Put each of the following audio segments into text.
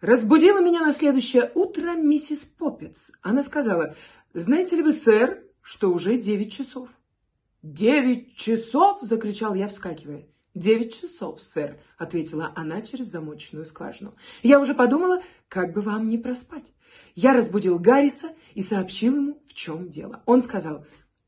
Разбудила меня на следующее утро миссис Поппец. Она сказала, знаете ли вы, сэр, что уже девять часов. «Девять часов!» – закричал я, вскакивая. «Девять часов, сэр», — ответила она через замочную скважину. «Я уже подумала, как бы вам не проспать». Я разбудил Гарриса и сообщил ему, в чем дело. Он сказал,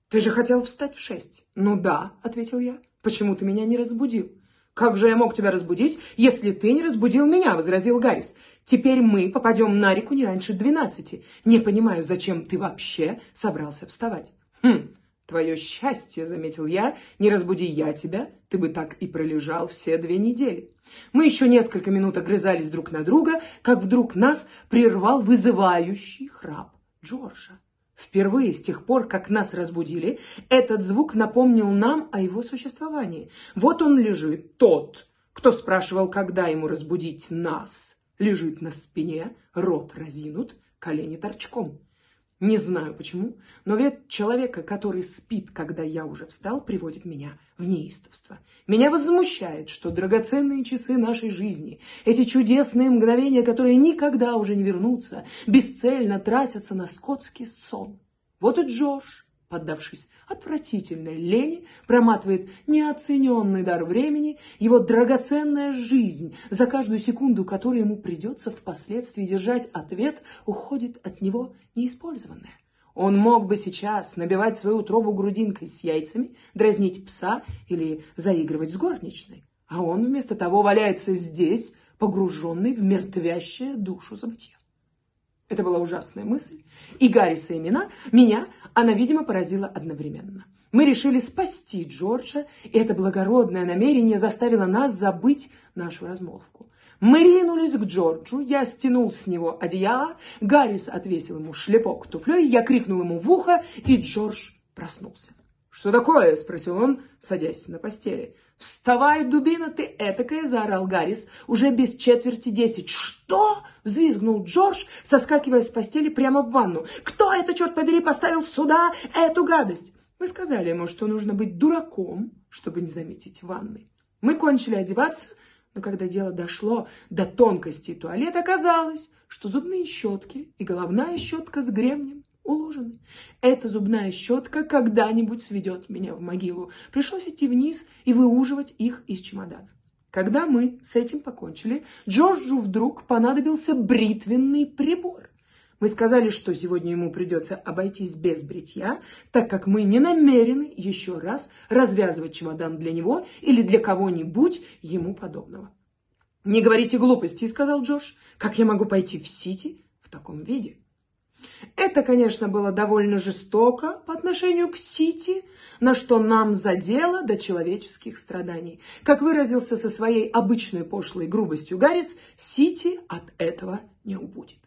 «Ты же хотел встать в шесть». «Ну да», — ответил я. «Почему ты меня не разбудил?» «Как же я мог тебя разбудить, если ты не разбудил меня?» — возразил Гаррис. «Теперь мы попадем на реку не раньше двенадцати. Не понимаю, зачем ты вообще собрался вставать?» «Хм, твое счастье», — заметил я. «Не разбуди я тебя, ты бы так и пролежал все две недели». Мы еще несколько минут огрызались друг на друга, как вдруг нас прервал вызывающий храп Джорджа. Впервые с тех пор, как нас разбудили, этот звук напомнил нам о его существовании. Вот он лежит, тот, кто спрашивал, когда ему разбудить нас. Лежит на спине, рот разинут, колени торчком. Не знаю почему, но вид человека, который спит, когда я уже встал, приводит меня в неистовство. Меня возмущает, что драгоценные часы нашей жизни, эти чудесные мгновения, которые никогда уже не вернутся, бесцельно тратятся на скотский сон. Вот и Джордж, поддавшись отвратительной лени, проматывает неоцененный дар времени, его драгоценная жизнь, за каждую секунду, которую ему придется впоследствии держать ответ, уходит от него неиспользованная. Он мог бы сейчас набивать свою утробу грудинкой с яйцами, дразнить пса или заигрывать с горничной. А он вместо того валяется здесь, погруженный в мертвящее душу забытье. Это была ужасная мысль. И Гарриса имена меня она, видимо, поразила одновременно. Мы решили спасти Джорджа, и это благородное намерение заставило нас забыть нашу размолвку. Мы ринулись к Джорджу, я стянул с него одеяло, Гаррис отвесил ему шлепок туфлей, я крикнул ему в ухо, и Джордж проснулся. «Что такое?» – спросил он, садясь на постели. «Вставай, дубина ты этакая!» – заорал Гаррис. Уже без четверти десять. «Что?» – взвизгнул Джордж, соскакивая с постели прямо в ванну. «Кто это, черт побери, поставил сюда эту гадость?» Мы сказали ему, что нужно быть дураком, чтобы не заметить ванны. Мы кончили одеваться, но когда дело дошло до тонкостей туалета, оказалось, что зубные щетки и головная щетка с гремнем уложены. Эта зубная щетка когда-нибудь сведет меня в могилу. Пришлось идти вниз и выуживать их из чемодана. Когда мы с этим покончили, Джорджу вдруг понадобился бритвенный прибор. Мы сказали, что сегодня ему придется обойтись без бритья, так как мы не намерены еще раз развязывать чемодан для него или для кого-нибудь ему подобного. «Не говорите глупостей», — сказал Джордж. «Как я могу пойти в Сити в таком виде?» Это, конечно, было довольно жестоко по отношению к Сити, на что нам задело до человеческих страданий. Как выразился со своей обычной пошлой грубостью Гаррис, Сити от этого не убудет.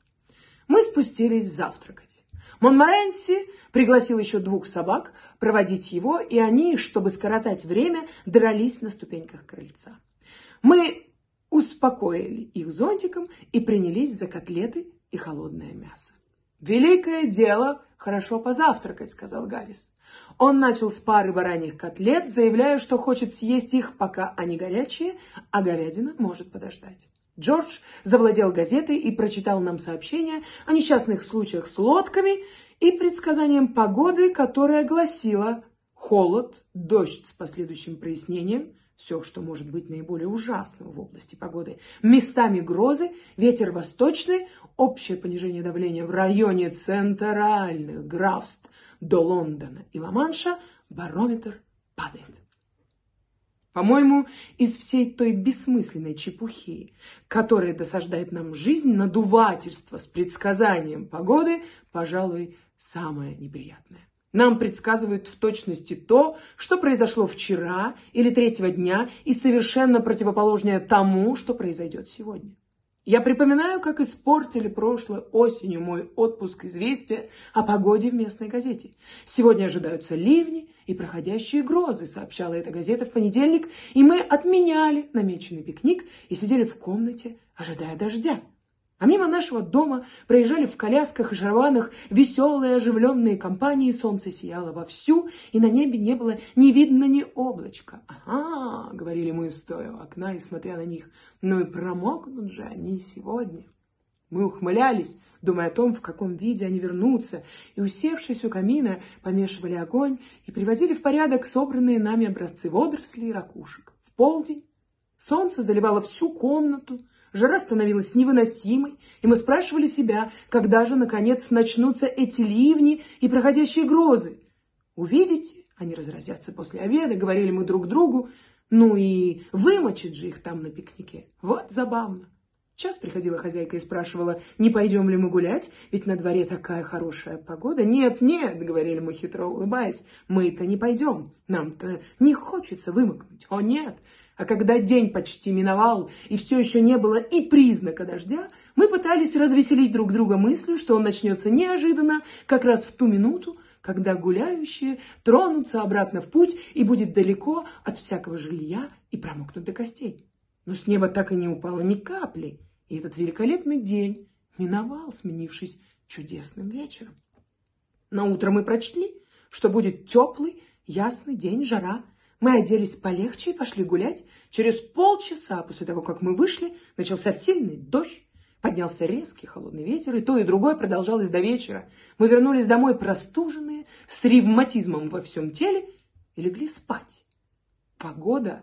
Мы спустились завтракать. Монморенси пригласил еще двух собак проводить его, и они, чтобы скоротать время, дрались на ступеньках крыльца. Мы успокоили их зонтиком и принялись за котлеты и холодное мясо. «Великое дело хорошо позавтракать», — сказал Гаррис. Он начал с пары бараньих котлет, заявляя, что хочет съесть их, пока они горячие, а говядина может подождать. Джордж завладел газетой и прочитал нам сообщение о несчастных случаях с лодками и предсказанием погоды, которая гласила холод, дождь с последующим прояснением, все, что может быть наиболее ужасным в области погоды. Местами грозы, ветер восточный, общее понижение давления в районе центральных графств до Лондона и Ла-Манша, барометр падает. По-моему, из всей той бессмысленной чепухи, которая досаждает нам жизнь, надувательство с предсказанием погоды, пожалуй, самое неприятное. Нам предсказывают в точности то, что произошло вчера или третьего дня и совершенно противоположное тому, что произойдет сегодня. Я припоминаю, как испортили прошлой осенью мой отпуск известия о погоде в местной газете. Сегодня ожидаются ливни и проходящие грозы, сообщала эта газета в понедельник, и мы отменяли намеченный пикник и сидели в комнате, ожидая дождя. А мимо нашего дома проезжали в колясках и шарванах веселые оживленные компании, солнце сияло вовсю, и на небе не было ни видно ни облачка. «Ага», — говорили мы, стоя у окна и смотря на них, «ну и промокнут же они сегодня». Мы ухмылялись, думая о том, в каком виде они вернутся, и, усевшись у камина, помешивали огонь и приводили в порядок собранные нами образцы водорослей и ракушек. В полдень солнце заливало всю комнату, жара становилась невыносимой, и мы спрашивали себя, когда же, наконец, начнутся эти ливни и проходящие грозы. «Увидите, они разразятся после обеда», — говорили мы друг другу, ну и вымочит же их там на пикнике. Вот забавно. Час приходила хозяйка и спрашивала, не пойдем ли мы гулять, ведь на дворе такая хорошая погода. Нет, нет, говорили мы хитро улыбаясь, мы-то не пойдем, нам-то не хочется вымокнуть. О нет, а когда день почти миновал и все еще не было и признака дождя, мы пытались развеселить друг друга мыслью, что он начнется неожиданно, как раз в ту минуту, когда гуляющие тронутся обратно в путь и будет далеко от всякого жилья и промокнут до костей. Но с неба так и не упало ни капли, и этот великолепный день миновал, сменившись чудесным вечером. На утро мы прочли, что будет теплый, ясный день, жара. Мы оделись полегче и пошли гулять. Через полчаса после того, как мы вышли, начался сильный дождь. Поднялся резкий холодный ветер, и то, и другое продолжалось до вечера. Мы вернулись домой простуженные, с ревматизмом во всем теле и легли спать. Погода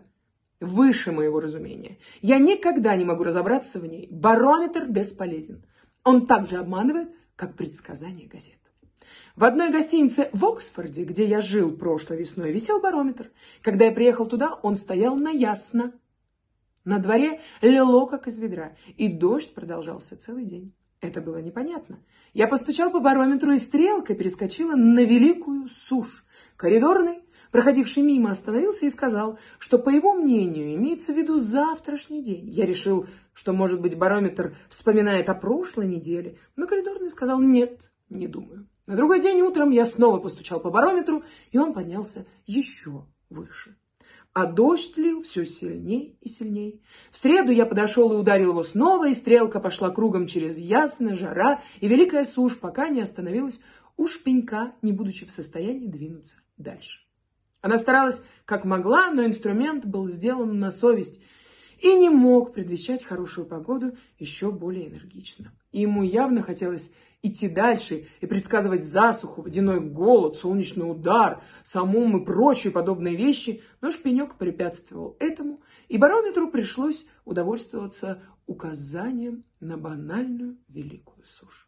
выше моего разумения. Я никогда не могу разобраться в ней. Барометр бесполезен. Он так же обманывает, как предсказание газет. В одной гостинице в Оксфорде, где я жил прошлой весной, висел барометр. Когда я приехал туда, он стоял на ясно. На дворе лило, как из ведра, и дождь продолжался целый день. Это было непонятно. Я постучал по барометру, и стрелка перескочила на великую сушь. Коридорный, проходивший мимо, остановился и сказал, что, по его мнению, имеется в виду завтрашний день. Я решил, что, может быть, барометр вспоминает о прошлой неделе, но коридорный сказал «нет, не думаю». На другой день утром я снова постучал по барометру, и он поднялся еще выше а дождь лил все сильней и сильней. В среду я подошел и ударил его снова, и стрелка пошла кругом через ясно, жара и великая сушь, пока не остановилась у шпенька, не будучи в состоянии двинуться дальше. Она старалась как могла, но инструмент был сделан на совесть и не мог предвещать хорошую погоду еще более энергично. И ему явно хотелось идти дальше и предсказывать засуху, водяной голод, солнечный удар, самум и прочие подобные вещи, но шпинек препятствовал этому, и барометру пришлось удовольствоваться указанием на банальную великую сушь.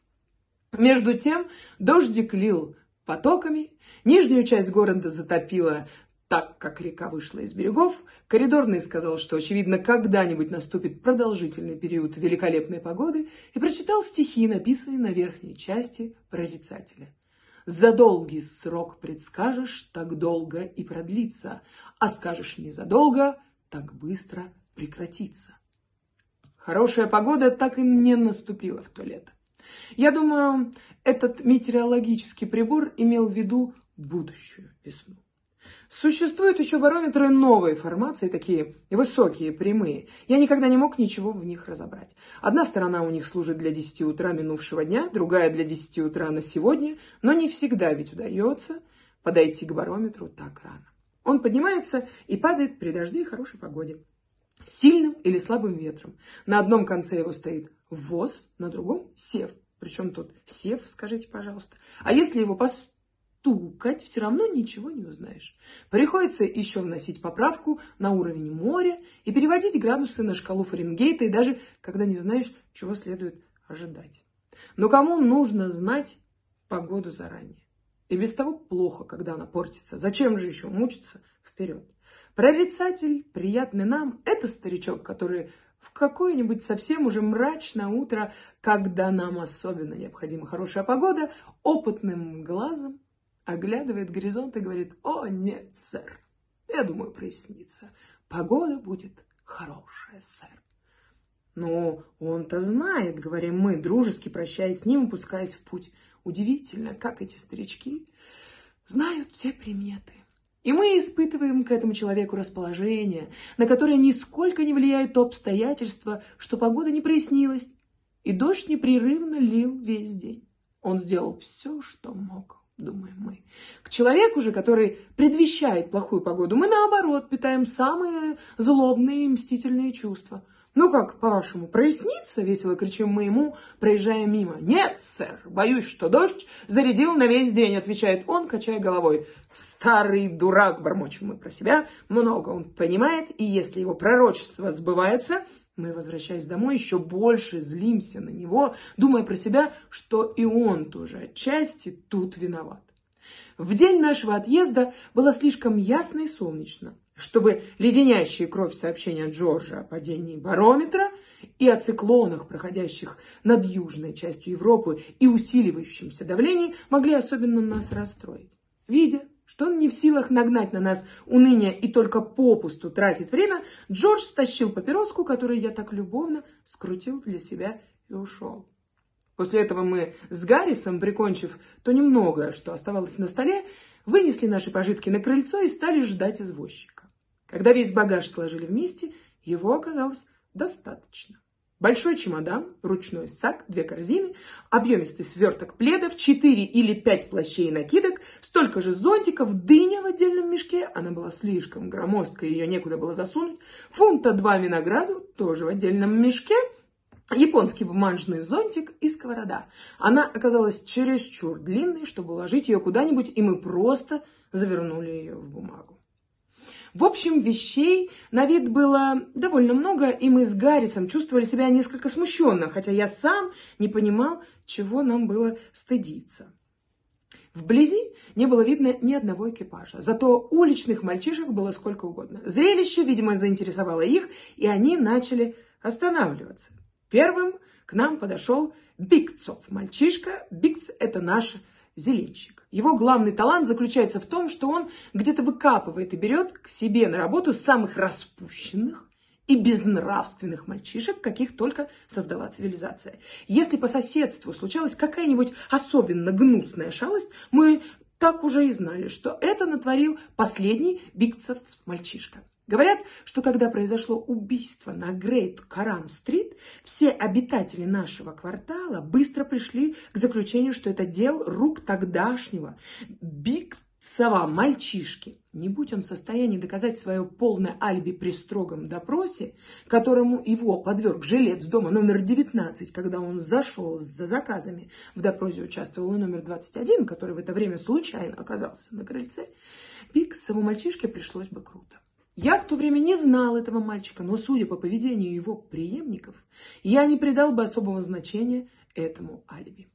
Между тем дождик лил потоками, нижнюю часть города затопило так как река вышла из берегов, коридорный сказал, что, очевидно, когда-нибудь наступит продолжительный период великолепной погоды, и прочитал стихи, написанные на верхней части прорицателя. «За долгий срок предскажешь, так долго и продлится, а скажешь незадолго, так быстро прекратится». Хорошая погода так и не наступила в то лето. Я думаю, этот метеорологический прибор имел в виду будущую весну. Существуют еще барометры новой формации, такие высокие, прямые. Я никогда не мог ничего в них разобрать. Одна сторона у них служит для 10 утра минувшего дня, другая для 10 утра на сегодня, но не всегда ведь удается подойти к барометру так рано. Он поднимается и падает при дожде и хорошей погоде. Сильным или слабым ветром. На одном конце его стоит ВОЗ, на другом сев. Причем тут сев, скажите, пожалуйста. А если его построить? Стукать, все равно ничего не узнаешь. Приходится еще вносить поправку на уровень моря и переводить градусы на шкалу Фаренгейта, и даже когда не знаешь, чего следует ожидать. Но кому нужно знать погоду заранее? И без того плохо, когда она портится. Зачем же еще мучиться вперед? Прорицатель, приятный нам, это старичок, который в какое-нибудь совсем уже мрачное утро, когда нам особенно необходима хорошая погода, опытным глазом оглядывает горизонт и говорит, о, нет, сэр, я думаю, прояснится. Погода будет хорошая, сэр. Но он-то знает, говорим мы, дружески прощаясь с ним, пускаясь в путь. Удивительно, как эти старички знают все приметы. И мы испытываем к этому человеку расположение, на которое нисколько не влияет то обстоятельство, что погода не прояснилась, и дождь непрерывно лил весь день. Он сделал все, что мог думаем мы. К человеку же, который предвещает плохую погоду, мы наоборот питаем самые злобные и мстительные чувства. «Ну как, по-вашему, прояснится?» — весело кричим мы ему, проезжая мимо. «Нет, сэр, боюсь, что дождь зарядил на весь день», — отвечает он, качая головой. «Старый дурак», — бормочем мы про себя. Много он понимает, и если его пророчества сбываются, мы, возвращаясь домой, еще больше злимся на него, думая про себя, что и он тоже отчасти тут виноват. В день нашего отъезда было слишком ясно и солнечно чтобы леденящие кровь сообщения Джорджа о падении барометра и о циклонах, проходящих над южной частью Европы и усиливающемся давлении, могли особенно нас расстроить. Видя, что он не в силах нагнать на нас уныние и только попусту тратит время, Джордж стащил папироску, которую я так любовно скрутил для себя и ушел. После этого мы с Гаррисом, прикончив то немногое, что оставалось на столе, вынесли наши пожитки на крыльцо и стали ждать извозчика. Когда весь багаж сложили вместе, его оказалось достаточно. Большой чемодан, ручной сак, две корзины, объемистый сверток пледов, четыре или пять плащей и накидок, столько же зонтиков, дыня в отдельном мешке, она была слишком громоздкая, ее некуда было засунуть, фунта два винограду, тоже в отдельном мешке, японский бумажный зонтик и сковорода. Она оказалась чересчур длинной, чтобы уложить ее куда-нибудь, и мы просто завернули ее в бумагу. В общем, вещей на вид было довольно много, и мы с Гаррисом чувствовали себя несколько смущенно, хотя я сам не понимал, чего нам было стыдиться. Вблизи не было видно ни одного экипажа, зато уличных мальчишек было сколько угодно. Зрелище, видимо, заинтересовало их, и они начали останавливаться. Первым к нам подошел Бигцов, мальчишка. Бигц – это наш зеленщик. Его главный талант заключается в том, что он где-то выкапывает и берет к себе на работу самых распущенных и безнравственных мальчишек, каких только создала цивилизация. Если по соседству случалась какая-нибудь особенно гнусная шалость, мы так уже и знали, что это натворил последний Бигцев мальчишка. Говорят, что когда произошло убийство на Грейт Карам-стрит, все обитатели нашего квартала быстро пришли к заключению, что это дел рук тогдашнего Бигцева мальчишки. Не будь он в состоянии доказать свое полное альби при строгом допросе, которому его подверг жилец дома номер 19, когда он зашел за заказами. В допросе участвовал и номер 21, который в это время случайно оказался на крыльце. Бигцеву мальчишке пришлось бы круто. Я в то время не знал этого мальчика, но, судя по поведению его преемников, я не придал бы особого значения этому алиби.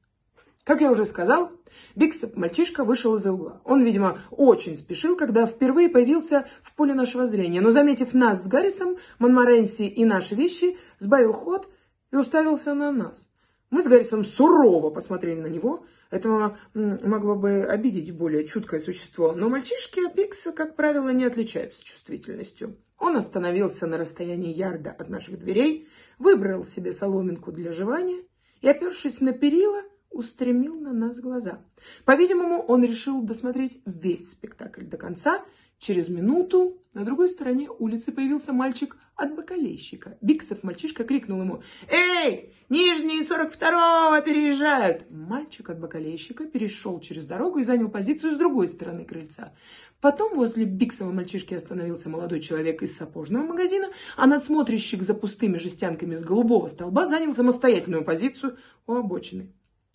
Как я уже сказал, Биксеп, мальчишка, вышел из-за угла. Он, видимо, очень спешил, когда впервые появился в поле нашего зрения. Но, заметив нас с Гаррисом, Монморенси и наши вещи, сбавил ход и уставился на нас. Мы с Гаррисом сурово посмотрели на него. Этого могло бы обидеть более чуткое существо. Но мальчишки от Бикса, как правило, не отличаются чувствительностью. Он остановился на расстоянии ярда от наших дверей, выбрал себе соломинку для жевания и, опершись на перила, устремил на нас глаза. По-видимому, он решил досмотреть весь спектакль до конца – Через минуту на другой стороне улицы появился мальчик от бакалейщика. Биксов мальчишка крикнул ему «Эй, нижние 42-го переезжают!» Мальчик от бакалейщика перешел через дорогу и занял позицию с другой стороны крыльца. Потом возле Биксова мальчишки остановился молодой человек из сапожного магазина, а надсмотрщик за пустыми жестянками с голубого столба занял самостоятельную позицию у обочины.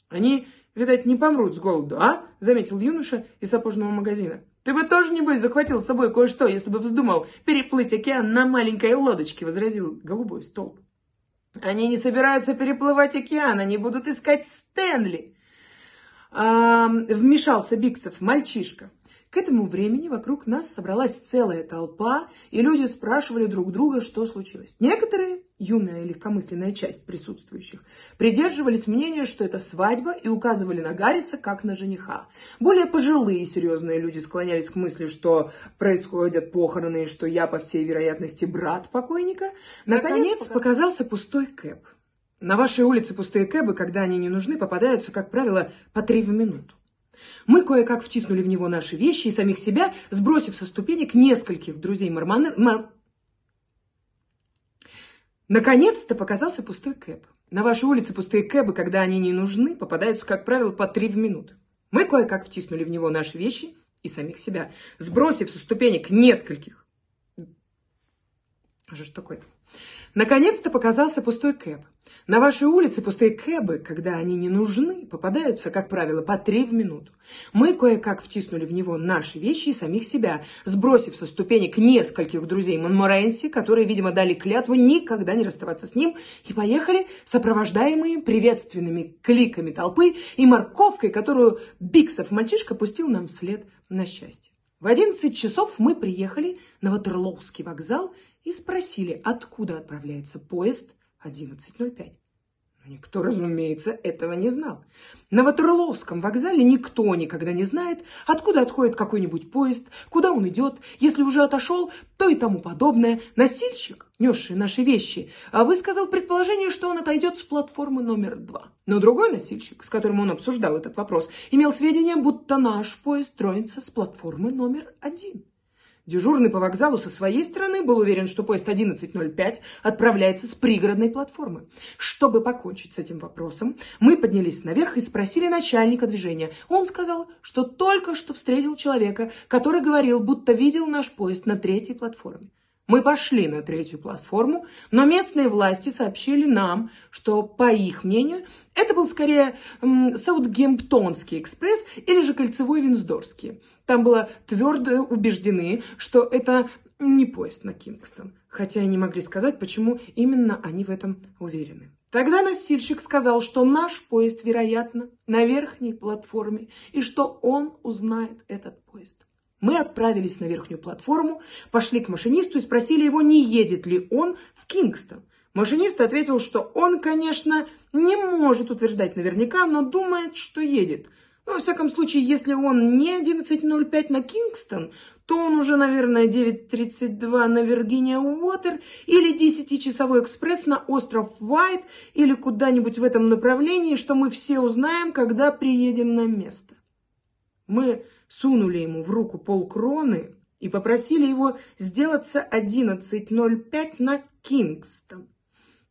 «Они, видать, не помрут с голоду, а?» – заметил юноша из сапожного магазина. Ты бы тоже, небось, захватил с собой кое-что, если бы вздумал переплыть океан на маленькой лодочке, возразил голубой столб. Они не собираются переплывать океан, они будут искать Стэнли. А, вмешался Биксов, мальчишка. К этому времени вокруг нас собралась целая толпа, и люди спрашивали друг друга, что случилось. Некоторые, юная легкомысленная часть присутствующих, придерживались мнения, что это свадьба, и указывали на Гарриса как на жениха. Более пожилые и серьезные люди склонялись к мысли, что происходят похороны, и что я, по всей вероятности, брат покойника. Наконец, показался пустой кэп. На вашей улице пустые кэбы, когда они не нужны, попадаются, как правило, по три в минуту. Мы кое-как втиснули в него наши вещи и самих себя, сбросив со ступенек нескольких друзей Марманы... Мар... Наконец-то показался пустой кэб. На вашей улице пустые кэбы, когда они не нужны, попадаются, как правило, по три в минуту. Мы кое-как втиснули в него наши вещи и самих себя, сбросив со ступенек нескольких. А что ж такое-то? Наконец-то показался пустой кэб. На вашей улице пустые кэбы, когда они не нужны, попадаются, как правило, по три в минуту. Мы кое-как втиснули в него наши вещи и самих себя, сбросив со ступенек нескольких друзей Монморенси, которые, видимо, дали клятву никогда не расставаться с ним, и поехали, сопровождаемые приветственными кликами толпы и морковкой, которую Биксов мальчишка пустил нам вслед на счастье. В 11 часов мы приехали на Ватерлоуский вокзал и спросили, откуда отправляется поезд 11.05. Никто, разумеется, этого не знал. На Ватерловском вокзале никто никогда не знает, откуда отходит какой-нибудь поезд, куда он идет, если уже отошел, то и тому подобное. Носильщик, несший наши вещи, а высказал предположение, что он отойдет с платформы номер два. Но другой носильщик, с которым он обсуждал этот вопрос, имел сведения, будто наш поезд тронется с платформы номер один. Дежурный по вокзалу со своей стороны был уверен, что поезд 11.05 отправляется с пригородной платформы. Чтобы покончить с этим вопросом, мы поднялись наверх и спросили начальника движения. Он сказал, что только что встретил человека, который говорил, будто видел наш поезд на третьей платформе. Мы пошли на третью платформу, но местные власти сообщили нам, что, по их мнению, это был скорее м, Саутгемптонский экспресс или же кольцевой Винсдорский. Там было твердо убеждены, что это не поезд на Кингстон, хотя и не могли сказать, почему именно они в этом уверены. Тогда носильщик сказал, что наш поезд, вероятно, на верхней платформе, и что он узнает этот поезд. Мы отправились на верхнюю платформу, пошли к машинисту и спросили его, не едет ли он в Кингстон. Машинист ответил, что он, конечно, не может утверждать наверняка, но думает, что едет. Но, во всяком случае, если он не 11.05 на Кингстон, то он уже, наверное, 9.32 на Виргиния Уотер или 10-часовой экспресс на остров Уайт или куда-нибудь в этом направлении, что мы все узнаем, когда приедем на место. Мы сунули ему в руку полкроны и попросили его сделаться 11.05 на Кингстон.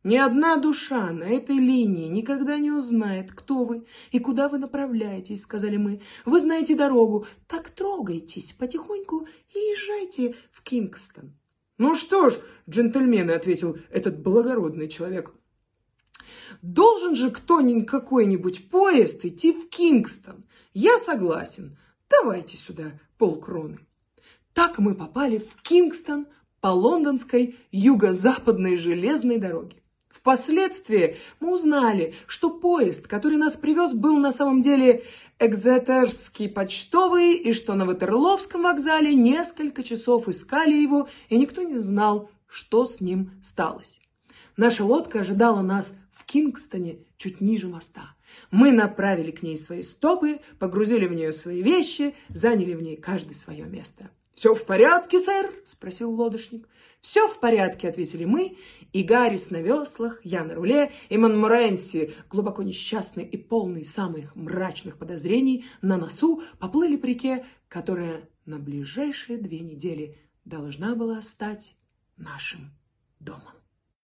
Ни одна душа на этой линии никогда не узнает, кто вы и куда вы направляетесь, сказали мы. Вы знаете дорогу, так трогайтесь потихоньку и езжайте в Кингстон. Ну что ж, джентльмены, ответил этот благородный человек, должен же кто-нибудь какой-нибудь поезд идти в Кингстон. Я согласен. Давайте сюда полкроны. Так мы попали в Кингстон по лондонской юго-западной железной дороге. Впоследствии мы узнали, что поезд, который нас привез, был на самом деле экзетерский почтовый, и что на Ватерловском вокзале несколько часов искали его, и никто не знал, что с ним сталось. Наша лодка ожидала нас в Кингстоне чуть ниже моста. Мы направили к ней свои стопы, погрузили в нее свои вещи, заняли в ней каждый свое место. «Все в порядке, сэр?» – спросил лодочник. «Все в порядке», – ответили мы, и Гаррис на веслах, я на руле, и Монморенси, глубоко несчастный и полный самых мрачных подозрений, на носу поплыли по реке, которая на ближайшие две недели должна была стать нашим домом.